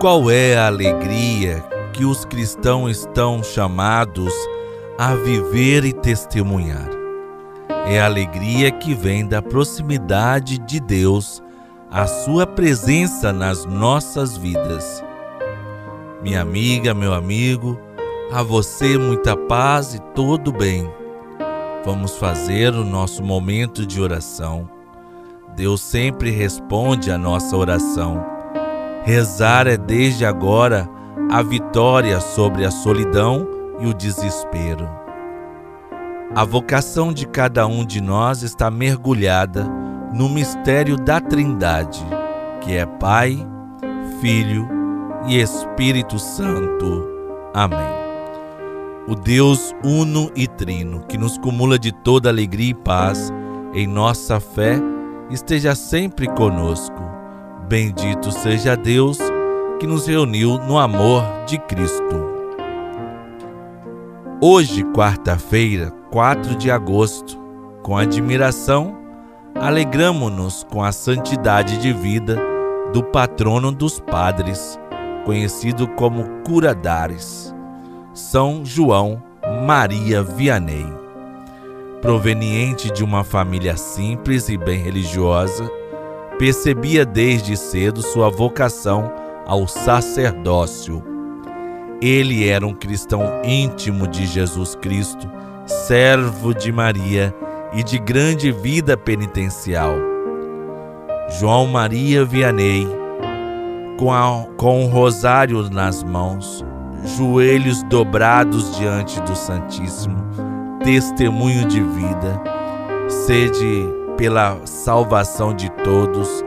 Qual é a alegria que os cristãos estão chamados a viver e testemunhar? É a alegria que vem da proximidade de Deus, a sua presença nas nossas vidas. Minha amiga, meu amigo, a você muita paz e todo bem. Vamos fazer o nosso momento de oração. Deus sempre responde a nossa oração. Rezar é desde agora a vitória sobre a solidão e o desespero. A vocação de cada um de nós está mergulhada no mistério da Trindade, que é Pai, Filho e Espírito Santo. Amém. O Deus uno e trino, que nos cumula de toda alegria e paz em nossa fé, esteja sempre conosco. Bendito seja Deus que nos reuniu no amor de Cristo. Hoje, quarta-feira, 4 de agosto, com admiração, alegramo-nos com a santidade de vida do patrono dos padres, conhecido como Curadares, São João Maria Vianney. Proveniente de uma família simples e bem religiosa, percebia desde cedo sua vocação ao sacerdócio. Ele era um cristão íntimo de Jesus Cristo, servo de Maria e de grande vida penitencial. João Maria Vianney, com, a, com um rosário nas mãos, joelhos dobrados diante do Santíssimo, testemunho de vida, sede pela salvação de todos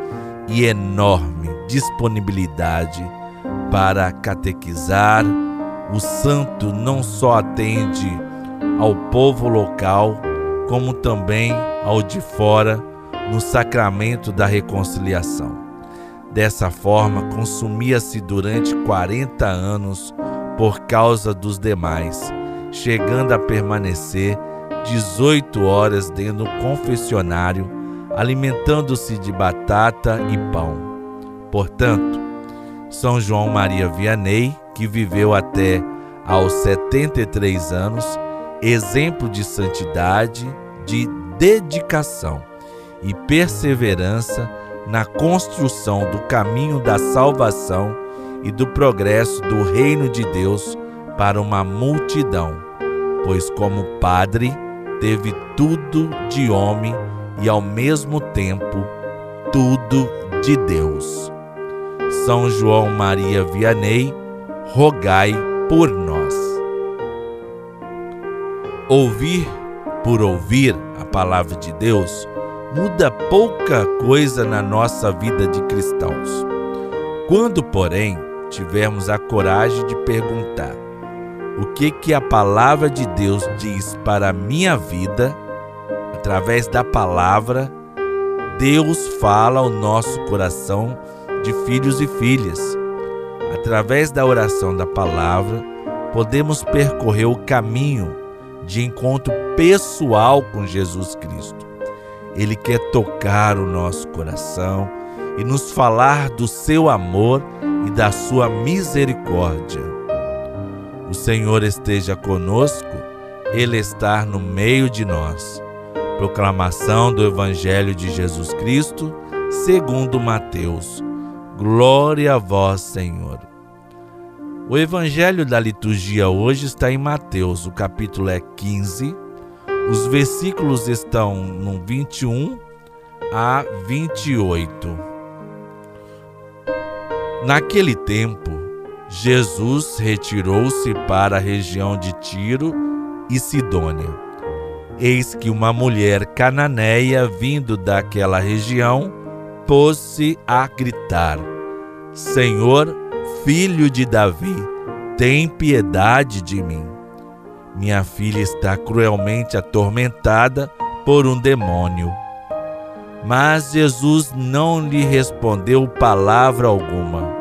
e enorme disponibilidade para catequizar. O santo não só atende ao povo local, como também ao de fora, no sacramento da reconciliação. Dessa forma, consumia-se durante 40 anos por causa dos demais, chegando a permanecer 18 horas dentro do confessionário, alimentando-se de batata e pão. Portanto, São João Maria Vianney, que viveu até aos 73 anos, exemplo de santidade, de dedicação e perseverança na construção do caminho da salvação e do progresso do reino de Deus para uma multidão, pois, como padre, teve tudo de homem e ao mesmo tempo tudo de Deus. São João Maria Vianney, rogai por nós. Ouvir por ouvir a palavra de Deus muda pouca coisa na nossa vida de cristãos. Quando, porém, tivermos a coragem de perguntar: o que que a palavra de Deus diz para a minha vida, através da palavra, Deus fala ao nosso coração de filhos e filhas. Através da oração da palavra, podemos percorrer o caminho de encontro pessoal com Jesus Cristo. Ele quer tocar o nosso coração e nos falar do seu amor e da sua misericórdia. O Senhor esteja conosco, Ele está no meio de nós. Proclamação do Evangelho de Jesus Cristo, segundo Mateus. Glória a vós, Senhor. O Evangelho da liturgia hoje está em Mateus, o capítulo é 15. Os versículos estão no 21 a 28. Naquele tempo, Jesus retirou-se para a região de Tiro e Sidônia. Eis que uma mulher cananeia vindo daquela região pôs-se a gritar: Senhor, filho de Davi, tem piedade de mim. Minha filha está cruelmente atormentada por um demônio. Mas Jesus não lhe respondeu palavra alguma.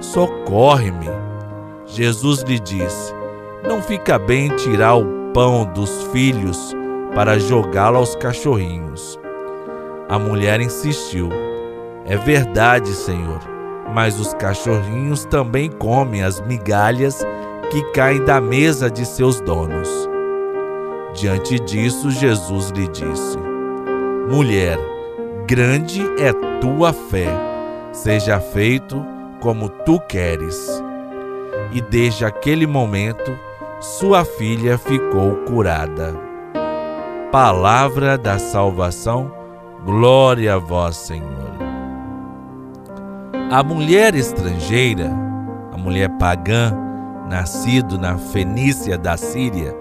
socorre-me. Jesus lhe disse: Não fica bem tirar o pão dos filhos para jogá-lo aos cachorrinhos. A mulher insistiu: É verdade, Senhor, mas os cachorrinhos também comem as migalhas que caem da mesa de seus donos. Diante disso, Jesus lhe disse: Mulher, grande é tua fé, seja feito como tu queres. E desde aquele momento, sua filha ficou curada. Palavra da salvação, glória a vós, Senhor. A mulher estrangeira, a mulher pagã, nascido na Fenícia da Síria,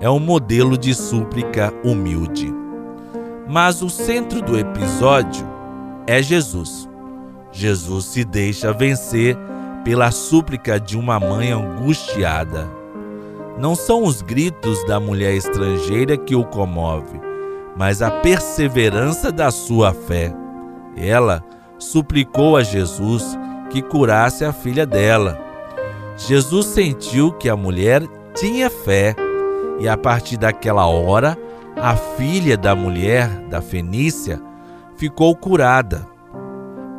é um modelo de súplica humilde. Mas o centro do episódio é Jesus. Jesus se deixa vencer pela súplica de uma mãe angustiada. Não são os gritos da mulher estrangeira que o comove, mas a perseverança da sua fé. Ela suplicou a Jesus que curasse a filha dela. Jesus sentiu que a mulher tinha fé e a partir daquela hora, a filha da mulher da Fenícia ficou curada.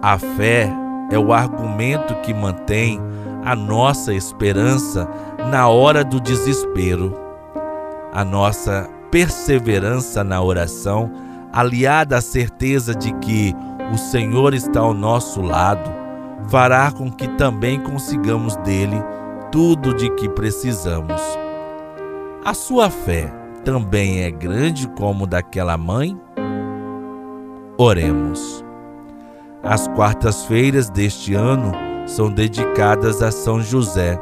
A fé é o argumento que mantém a nossa esperança na hora do desespero. A nossa perseverança na oração, aliada à certeza de que o Senhor está ao nosso lado, fará com que também consigamos dele tudo de que precisamos. A sua fé também é grande como daquela mãe? Oremos. As quartas-feiras deste ano são dedicadas a São José,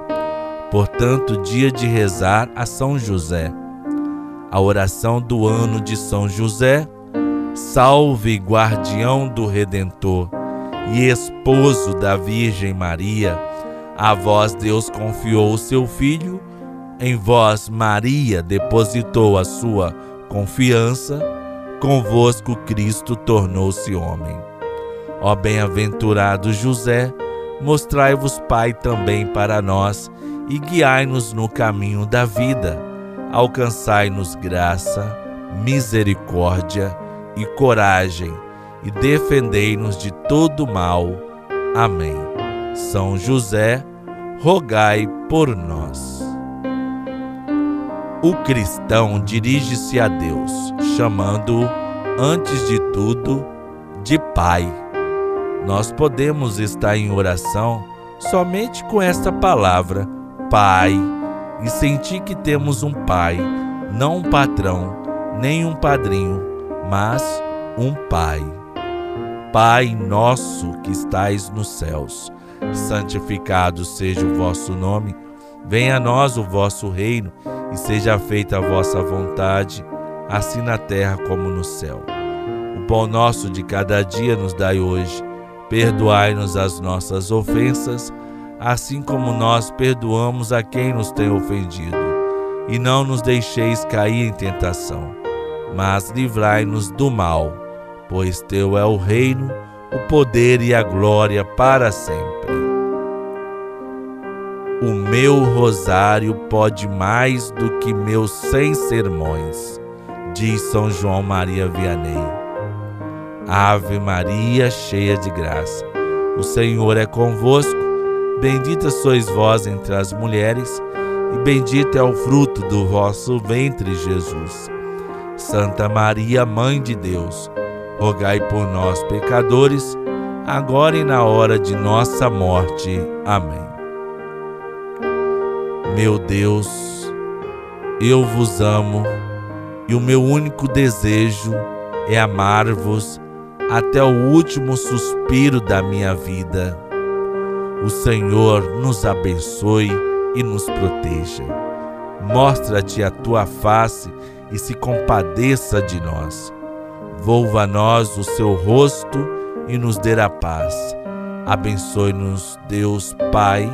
portanto, dia de rezar a São José. A oração do ano de São José, salve guardião do Redentor e esposo da Virgem Maria, a vós Deus confiou o seu Filho, em vós Maria depositou a sua confiança, convosco Cristo tornou-se homem. Ó bem-aventurado José, mostrai-vos Pai também para nós e guiai-nos no caminho da vida. Alcançai-nos graça, misericórdia e coragem e defendei-nos de todo mal. Amém. São José, rogai por nós. O cristão dirige-se a Deus, chamando-o, antes de tudo, de Pai nós podemos estar em oração somente com esta palavra, Pai, e sentir que temos um Pai, não um patrão, nem um padrinho, mas um Pai. Pai nosso que estais nos céus, santificado seja o vosso nome, venha a nós o vosso reino e seja feita a vossa vontade, assim na terra como no céu. O pão nosso de cada dia nos dai hoje Perdoai-nos as nossas ofensas, assim como nós perdoamos a quem nos tem ofendido. E não nos deixeis cair em tentação, mas livrai-nos do mal, pois teu é o reino, o poder e a glória para sempre. O meu rosário pode mais do que meus cem sermões, diz São João Maria Vianney. Ave Maria, cheia de graça. O Senhor é convosco. Bendita sois vós entre as mulheres, e bendito é o fruto do vosso ventre, Jesus. Santa Maria, Mãe de Deus, rogai por nós, pecadores, agora e na hora de nossa morte. Amém. Meu Deus, eu vos amo, e o meu único desejo é amar-vos até o último suspiro da minha vida. O Senhor nos abençoe e nos proteja. Mostra-te a tua face e se compadeça de nós. Volva a nós o seu rosto e nos dê a paz. Abençoe-nos, Deus Pai,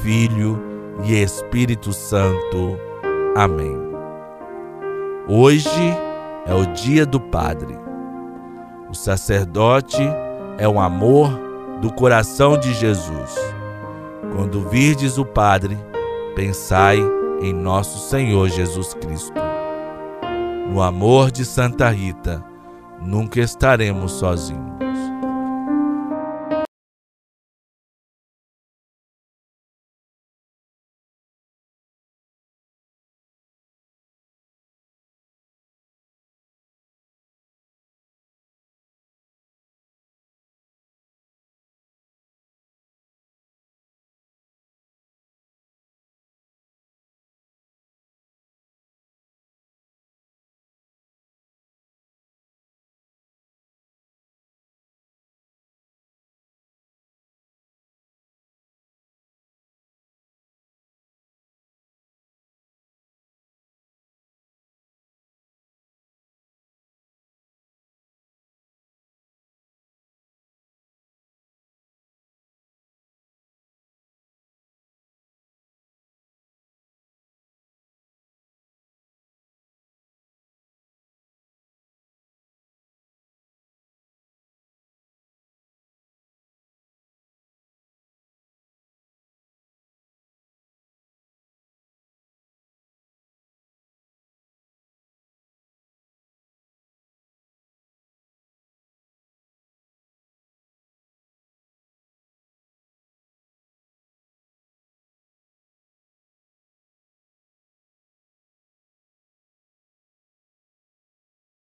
Filho e Espírito Santo. Amém. Hoje é o dia do Padre. O sacerdote é o amor do coração de Jesus. Quando virdes o Padre, pensai em nosso Senhor Jesus Cristo. No amor de Santa Rita, nunca estaremos sozinhos.